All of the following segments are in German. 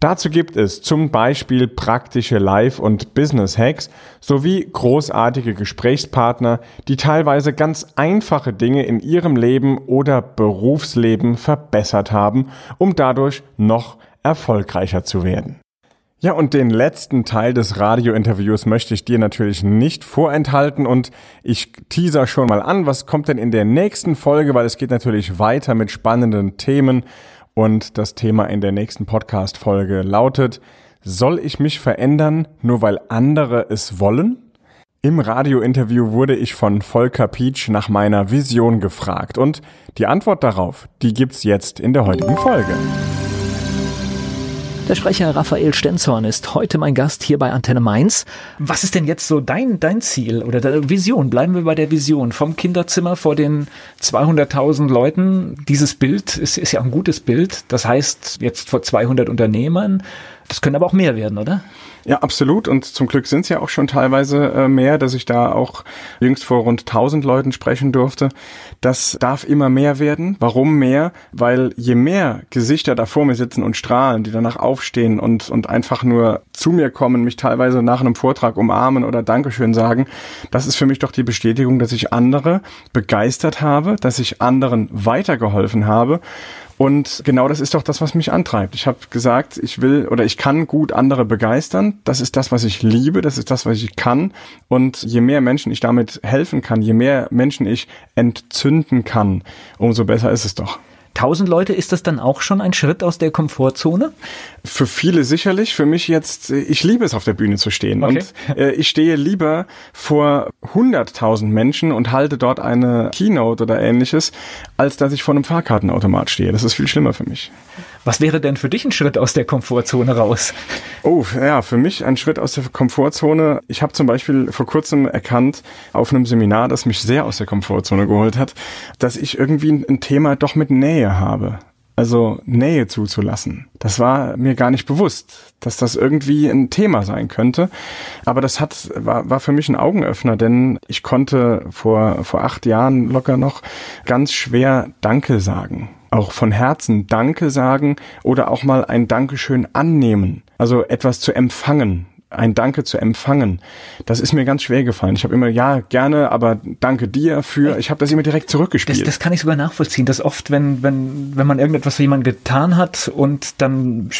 Dazu gibt es zum Beispiel praktische Live- und Business-Hacks sowie großartige Gesprächspartner, die teilweise ganz einfache Dinge in ihrem Leben oder Berufsleben verbessert haben, um dadurch noch erfolgreicher zu werden. Ja, und den letzten Teil des Radiointerviews möchte ich dir natürlich nicht vorenthalten und ich teaser schon mal an, was kommt denn in der nächsten Folge, weil es geht natürlich weiter mit spannenden Themen und das Thema in der nächsten Podcast-Folge lautet, soll ich mich verändern, nur weil andere es wollen? Im Radiointerview wurde ich von Volker Pietsch nach meiner Vision gefragt und die Antwort darauf, die gibt's jetzt in der heutigen Folge. Der Sprecher Raphael Stenzhorn ist heute mein Gast hier bei Antenne Mainz. Was ist denn jetzt so dein, dein Ziel oder deine Vision? Bleiben wir bei der Vision. Vom Kinderzimmer vor den 200.000 Leuten. Dieses Bild ist, ist ja ein gutes Bild. Das heißt, jetzt vor 200 Unternehmern. Das können aber auch mehr werden, oder? Ja, absolut. Und zum Glück sind es ja auch schon teilweise äh, mehr, dass ich da auch jüngst vor rund 1000 Leuten sprechen durfte. Das darf immer mehr werden. Warum mehr? Weil je mehr Gesichter da vor mir sitzen und strahlen, die danach aufstehen und, und einfach nur zu mir kommen, mich teilweise nach einem Vortrag umarmen oder Dankeschön sagen, das ist für mich doch die Bestätigung, dass ich andere begeistert habe, dass ich anderen weitergeholfen habe und genau das ist doch das, was mich antreibt. Ich habe gesagt, ich will oder ich kann gut andere begeistern. Das ist das, was ich liebe, das ist das, was ich kann. Und je mehr Menschen ich damit helfen kann, je mehr Menschen ich entzünden kann, umso besser ist es doch. 1000 Leute, ist das dann auch schon ein Schritt aus der Komfortzone? Für viele sicherlich. Für mich jetzt, ich liebe es, auf der Bühne zu stehen. Okay. Und äh, ich stehe lieber vor 100.000 Menschen und halte dort eine Keynote oder ähnliches, als dass ich vor einem Fahrkartenautomat stehe. Das ist viel schlimmer für mich. Was wäre denn für dich ein Schritt aus der Komfortzone raus? Oh, ja, für mich ein Schritt aus der Komfortzone. Ich habe zum Beispiel vor kurzem erkannt, auf einem Seminar, das mich sehr aus der Komfortzone geholt hat, dass ich irgendwie ein Thema doch mit Nähe habe also Nähe zuzulassen. Das war mir gar nicht bewusst, dass das irgendwie ein Thema sein könnte. Aber das hat, war, war für mich ein Augenöffner, denn ich konnte vor, vor acht Jahren locker noch ganz schwer Danke sagen. Auch von Herzen Danke sagen oder auch mal ein Dankeschön annehmen. Also etwas zu empfangen ein Danke zu empfangen, das ist mir ganz schwer gefallen. Ich habe immer, ja, gerne, aber danke dir für, ich habe das immer direkt zurückgespielt. Das, das kann ich sogar nachvollziehen, dass oft, wenn, wenn, wenn man irgendetwas für jemanden getan hat und dann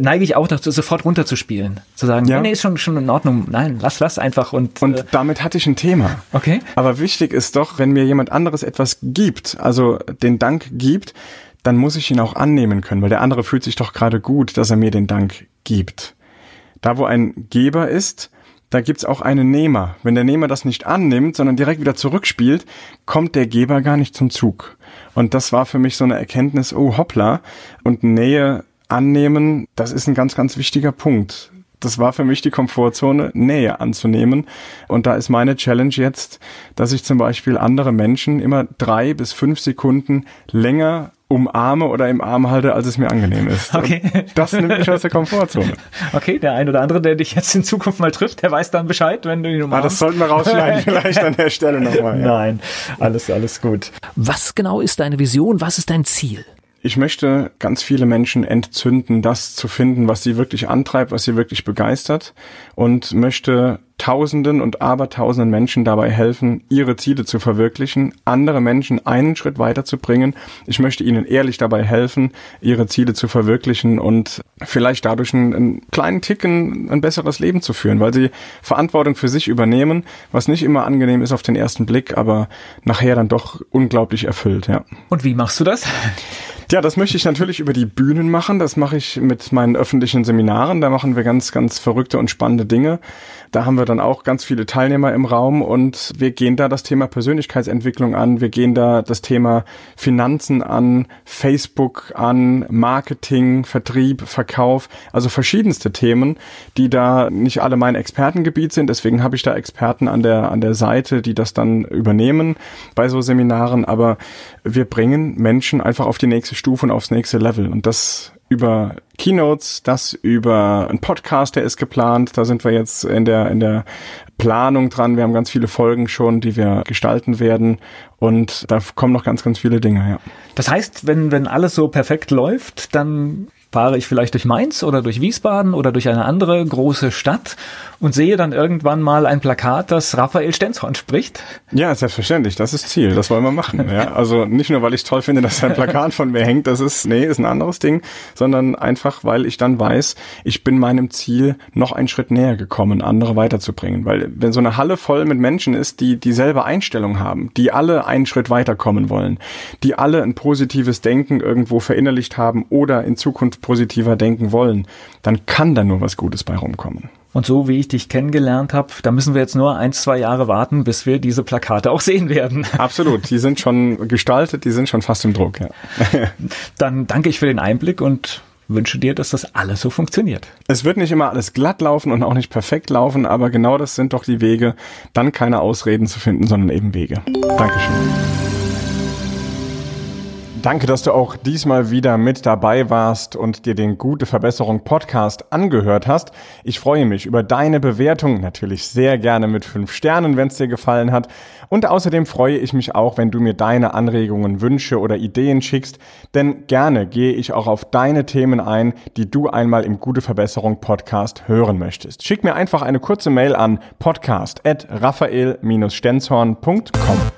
neige ich auch dazu, sofort runterzuspielen. Zu sagen, ja. nee, ist schon, schon in Ordnung, nein, lass, lass einfach. Und, und äh, damit hatte ich ein Thema. Okay. Aber wichtig ist doch, wenn mir jemand anderes etwas gibt, also den Dank gibt, dann muss ich ihn auch annehmen können, weil der andere fühlt sich doch gerade gut, dass er mir den Dank gibt. Da, wo ein Geber ist, da gibt's auch einen Nehmer. Wenn der Nehmer das nicht annimmt, sondern direkt wieder zurückspielt, kommt der Geber gar nicht zum Zug. Und das war für mich so eine Erkenntnis, oh hoppla, und Nähe annehmen, das ist ein ganz, ganz wichtiger Punkt. Das war für mich die Komfortzone, Nähe anzunehmen. Und da ist meine Challenge jetzt, dass ich zum Beispiel andere Menschen immer drei bis fünf Sekunden länger umarme oder im Arm halte, als es mir angenehm ist. Okay. Und das nimmt mich aus der Komfortzone. Okay, der ein oder andere, der dich jetzt in Zukunft mal trifft, der weiß dann Bescheid, wenn du ihn umarmst. Ah, das sollten wir rausschneiden vielleicht an der Stelle nochmal. Ja. Nein, alles, alles gut. Was genau ist deine Vision? Was ist dein Ziel? Ich möchte ganz viele Menschen entzünden, das zu finden, was sie wirklich antreibt, was sie wirklich begeistert und möchte Tausenden und Abertausenden Menschen dabei helfen, ihre Ziele zu verwirklichen, andere Menschen einen Schritt weiterzubringen. Ich möchte ihnen ehrlich dabei helfen, ihre Ziele zu verwirklichen und vielleicht dadurch einen, einen kleinen Ticken ein besseres Leben zu führen, weil sie Verantwortung für sich übernehmen, was nicht immer angenehm ist auf den ersten Blick, aber nachher dann doch unglaublich erfüllt, ja. Und wie machst du das? Ja, das möchte ich natürlich über die Bühnen machen. Das mache ich mit meinen öffentlichen Seminaren. Da machen wir ganz, ganz verrückte und spannende Dinge. Da haben wir dann auch ganz viele Teilnehmer im Raum und wir gehen da das Thema Persönlichkeitsentwicklung an. Wir gehen da das Thema Finanzen an, Facebook an, Marketing, Vertrieb, Verkauf. Also verschiedenste Themen, die da nicht alle mein Expertengebiet sind. Deswegen habe ich da Experten an der, an der Seite, die das dann übernehmen bei so Seminaren. Aber wir bringen Menschen einfach auf die nächste Stufe und aufs nächste Level. Und das über Keynotes, das über einen Podcast, der ist geplant. Da sind wir jetzt in der, in der Planung dran. Wir haben ganz viele Folgen schon, die wir gestalten werden. Und da kommen noch ganz, ganz viele Dinge, ja. Das heißt, wenn, wenn alles so perfekt läuft, dann fahre ich vielleicht durch Mainz oder durch Wiesbaden oder durch eine andere große Stadt und sehe dann irgendwann mal ein Plakat, das Raphael Stenzhorn spricht. Ja, selbstverständlich. Das ist Ziel. Das wollen wir machen. Ja, also nicht nur, weil ich toll finde, dass ein Plakat von mir hängt. Das ist, nee, ist ein anderes Ding, sondern einfach, weil ich dann weiß, ich bin meinem Ziel noch einen Schritt näher gekommen, andere weiterzubringen. Weil wenn so eine Halle voll mit Menschen ist, die dieselbe Einstellung haben, die alle einen Schritt weiterkommen wollen, die alle ein positives Denken irgendwo verinnerlicht haben oder in Zukunft positiver denken wollen, dann kann da nur was Gutes bei rumkommen. Und so wie ich dich kennengelernt habe, da müssen wir jetzt nur ein, zwei Jahre warten, bis wir diese Plakate auch sehen werden. Absolut, die sind schon gestaltet, die sind schon fast im Druck. Ja. Dann danke ich für den Einblick und wünsche dir, dass das alles so funktioniert. Es wird nicht immer alles glatt laufen und auch nicht perfekt laufen, aber genau das sind doch die Wege, dann keine Ausreden zu finden, sondern eben Wege. Dankeschön. Danke, dass du auch diesmal wieder mit dabei warst und dir den Gute Verbesserung Podcast angehört hast. Ich freue mich über deine Bewertung, natürlich sehr gerne mit fünf Sternen, wenn es dir gefallen hat. Und außerdem freue ich mich auch, wenn du mir deine Anregungen, Wünsche oder Ideen schickst, denn gerne gehe ich auch auf deine Themen ein, die du einmal im Gute Verbesserung Podcast hören möchtest. Schick mir einfach eine kurze Mail an podcast@raphael-stenzhorn.com.